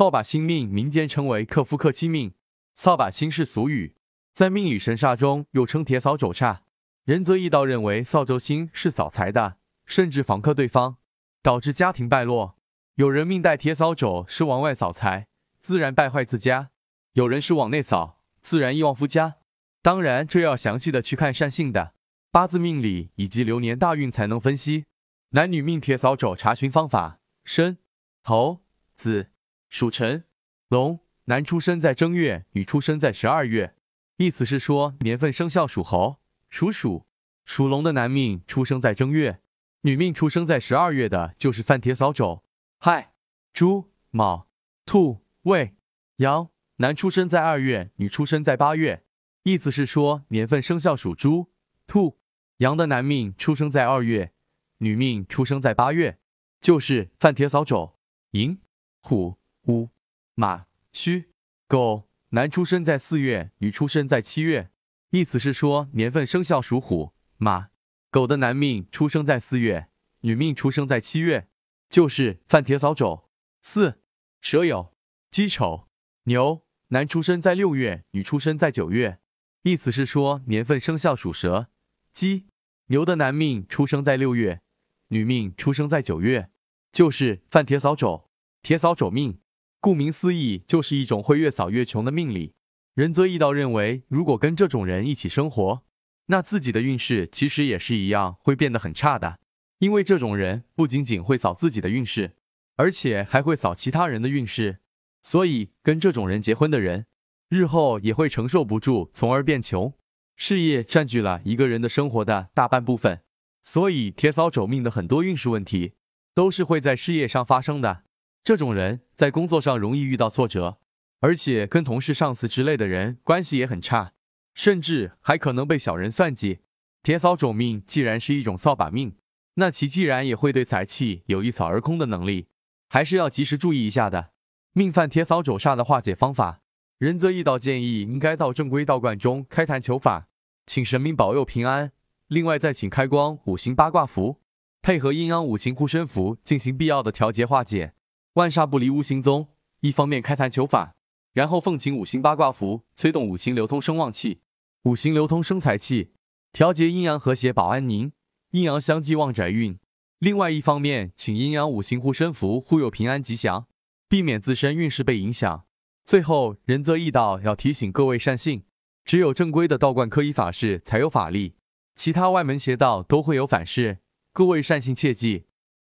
扫把星命民间称为克夫克妻命，扫把星是俗语，在命理神煞中又称铁扫帚煞。仁则易道认为扫帚星是扫财的，甚至访克对方，导致家庭败落。有人命带铁扫帚是往外扫财，自然败坏自家；有人是往内扫，自然益旺夫家。当然，这要详细的去看善性的八字命理以及流年大运才能分析。男女命铁扫帚查询方法：申、猴、子。属辰、龙，男出生在正月，女出生在十二月。意思是说，年份生肖属猴、属鼠、属龙的男命出生在正月，女命出生在十二月的，就是犯铁扫帚。亥、猪、卯、兔、未、羊，男出生在二月，女出生在八月。意思是说，年份生肖属猪、兔、羊的男命出生在二月，女命出生在八月，就是犯铁扫帚。寅、虎。乌、马、戌、狗，男出生在四月，女出生在七月。意思是说，年份生肖属虎、马、狗的男命出生在四月，女命出生在七月，就是犯铁扫帚。四、蛇酉、鸡丑、牛，男出生在六月，女出生在九月。意思是说，年份生肖属蛇、鸡、牛的男命出生在六月，女命出生在九月，就是犯铁扫帚。铁扫帚命。顾名思义，就是一种会越扫越穷的命理。仁泽义道认为，如果跟这种人一起生活，那自己的运势其实也是一样，会变得很差的。因为这种人不仅仅会扫自己的运势，而且还会扫其他人的运势。所以，跟这种人结婚的人，日后也会承受不住，从而变穷。事业占据了一个人的生活的大半部分，所以铁扫帚命的很多运势问题，都是会在事业上发生的。这种人在工作上容易遇到挫折，而且跟同事、上司之类的人关系也很差，甚至还可能被小人算计。铁扫帚命既然是一种扫把命，那其既然也会对财气有一扫而空的能力，还是要及时注意一下的。命犯铁扫帚煞的化解方法，仁泽义道建议应该到正规道观中开坛求法，请神明保佑平安。另外再请开光五行八卦符，配合阴阳五行护身符进行必要的调节化解。万煞不离无形宗，一方面开坛求法，然后奉请五行八卦符，催动五行流通生旺气，五行流通生财气，调节阴阳和谐保安宁，阴阳相济旺宅运。另外一方面，请阴阳五行护身符护佑平安吉祥，避免自身运势被影响。最后，仁则易道要提醒各位善信，只有正规的道观科仪法事才有法力，其他外门邪道都会有反噬，各位善信切记。